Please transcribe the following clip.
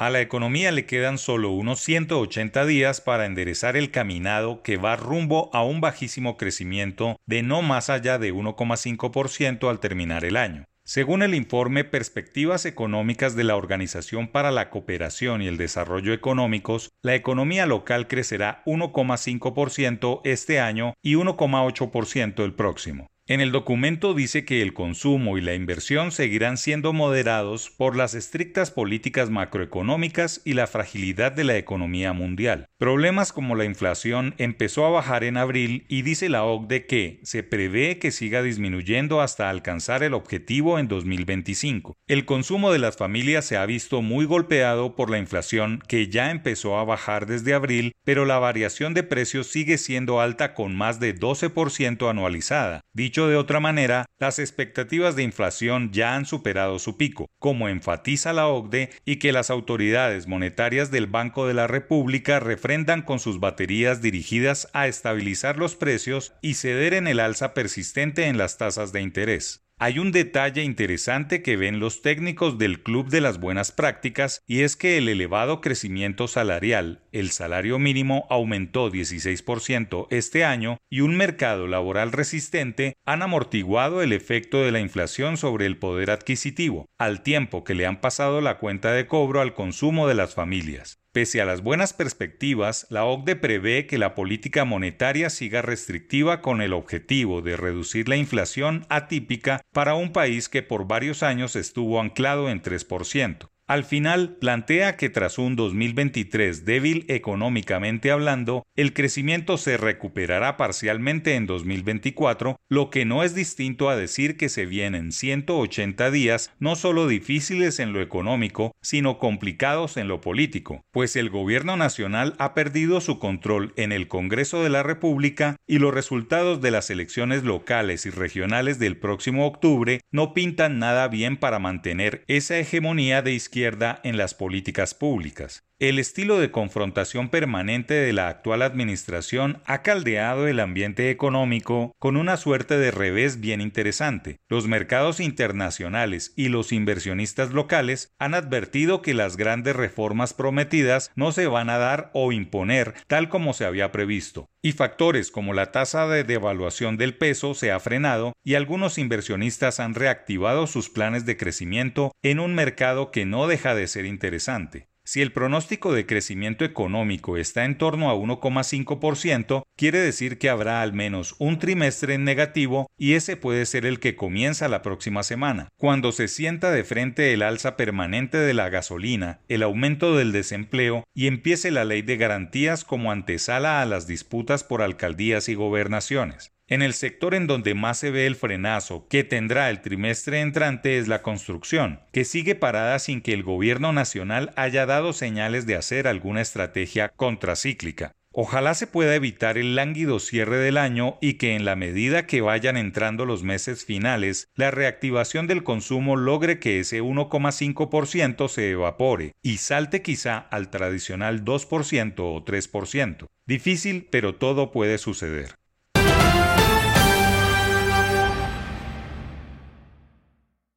A la economía le quedan solo unos 180 días para enderezar el caminado que va rumbo a un bajísimo crecimiento de no más allá de 1,5% al terminar el año. Según el informe Perspectivas Económicas de la Organización para la Cooperación y el Desarrollo Económicos, la economía local crecerá 1,5% este año y 1,8% el próximo. En el documento dice que el consumo y la inversión seguirán siendo moderados por las estrictas políticas macroeconómicas y la fragilidad de la economía mundial. Problemas como la inflación empezó a bajar en abril y dice la OCDE que se prevé que siga disminuyendo hasta alcanzar el objetivo en 2025. El consumo de las familias se ha visto muy golpeado por la inflación que ya empezó a bajar desde abril, pero la variación de precios sigue siendo alta con más de 12% anualizada. Dicho de otra manera, las expectativas de inflación ya han superado su pico, como enfatiza la OCDE y que las autoridades monetarias del Banco de la República refrendan con sus baterías dirigidas a estabilizar los precios y ceder en el alza persistente en las tasas de interés. Hay un detalle interesante que ven los técnicos del Club de las Buenas Prácticas y es que el elevado crecimiento salarial, el salario mínimo aumentó 16% este año y un mercado laboral resistente han amortiguado el efecto de la inflación sobre el poder adquisitivo, al tiempo que le han pasado la cuenta de cobro al consumo de las familias. Pese a las buenas perspectivas, la OCDE prevé que la política monetaria siga restrictiva con el objetivo de reducir la inflación atípica para un país que por varios años estuvo anclado en 3%. Al final, plantea que tras un 2023 débil económicamente hablando, el crecimiento se recuperará parcialmente en 2024, lo que no es distinto a decir que se vienen 180 días no solo difíciles en lo económico, sino complicados en lo político, pues el gobierno nacional ha perdido su control en el Congreso de la República y los resultados de las elecciones locales y regionales del próximo octubre no pintan nada bien para mantener esa hegemonía de izquierda en las políticas públicas. El estilo de confrontación permanente de la actual administración ha caldeado el ambiente económico con una suerte de revés bien interesante. Los mercados internacionales y los inversionistas locales han advertido que las grandes reformas prometidas no se van a dar o imponer tal como se había previsto. Y factores como la tasa de devaluación del peso se ha frenado y algunos inversionistas han reactivado sus planes de crecimiento en un mercado que no deja de ser interesante. Si el pronóstico de crecimiento económico está en torno a 1,5%, quiere decir que habrá al menos un trimestre en negativo y ese puede ser el que comienza la próxima semana, cuando se sienta de frente el alza permanente de la gasolina, el aumento del desempleo y empiece la ley de garantías como antesala a las disputas por alcaldías y gobernaciones. En el sector en donde más se ve el frenazo que tendrá el trimestre entrante es la construcción, que sigue parada sin que el gobierno nacional haya dado señales de hacer alguna estrategia contracíclica. Ojalá se pueda evitar el lánguido cierre del año y que en la medida que vayan entrando los meses finales, la reactivación del consumo logre que ese 1,5% se evapore y salte quizá al tradicional 2% o 3%. Difícil, pero todo puede suceder.